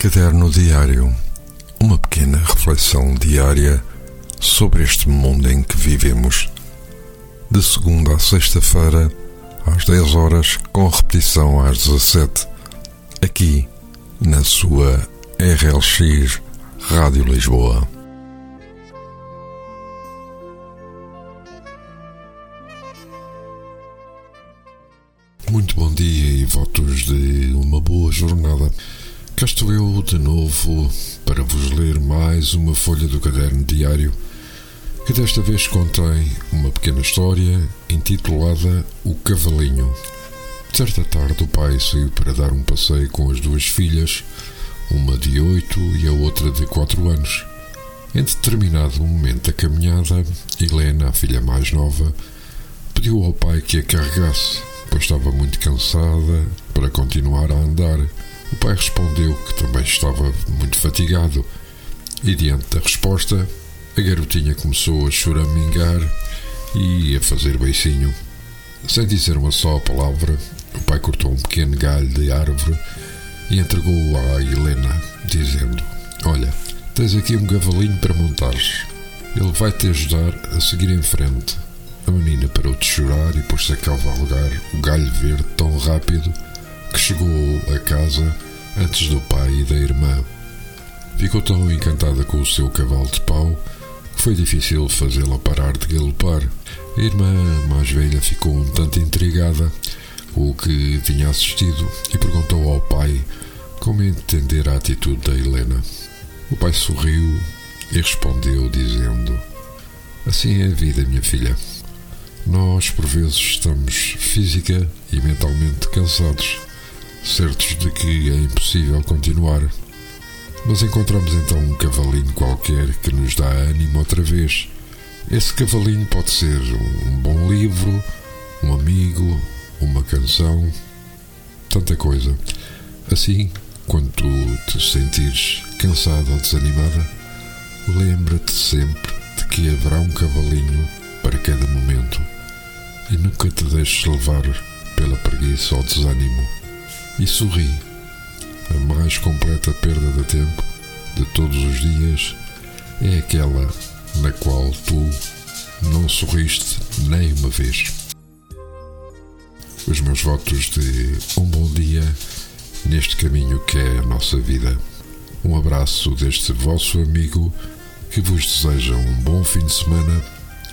Caderno Diário Uma pequena reflexão diária sobre este mundo em que vivemos. De segunda a sexta-feira, às 10 horas, com repetição às 17, aqui na sua RLX Rádio Lisboa. Muito bom dia e votos de uma boa jornada. Cá estou eu de novo para vos ler mais uma folha do caderno diário que desta vez contém uma pequena história intitulada O Cavalinho. Certa tarde o pai saiu para dar um passeio com as duas filhas, uma de oito e a outra de quatro anos. Em determinado momento da caminhada, Helena, a filha mais nova, pediu ao pai que a carregasse pois estava muito cansada para continuar a andar. O pai respondeu que também estava muito fatigado, e diante da resposta, a garotinha começou a choramingar e a fazer beicinho. Sem dizer uma só palavra, o pai cortou um pequeno galho de árvore e entregou-o à Helena, dizendo: Olha, tens aqui um cavalinho para montares. Ele vai te ajudar a seguir em frente. A menina parou de chorar e pôs-se a cavalgar o galho verde tão rápido que chegou a casa antes do pai e da irmã. Ficou tão encantada com o seu cavalo de pau que foi difícil fazê-la parar de galopar. A irmã mais velha ficou um tanto intrigada com o que tinha assistido e perguntou ao pai como entender a atitude da Helena. O pai sorriu e respondeu dizendo: Assim é a vida, minha filha. Nós, por vezes, estamos física e mentalmente cansados, certos de que é impossível continuar. Mas encontramos então um cavalinho qualquer que nos dá ânimo outra vez. Esse cavalinho pode ser um bom livro, um amigo, uma canção, tanta coisa. Assim, quando tu te sentires cansada ou desanimada, lembra-te sempre de que haverá um cavalinho para cada momento e nunca te deixes levar pela preguiça ou desânimo e sorri. A mais completa perda de tempo de todos os dias é aquela na qual tu não sorriste nem uma vez. Os meus votos de um bom dia neste caminho que é a nossa vida. Um abraço deste vosso amigo que vos deseja um bom fim de semana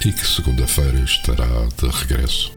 e que segunda-feira estará de regresso.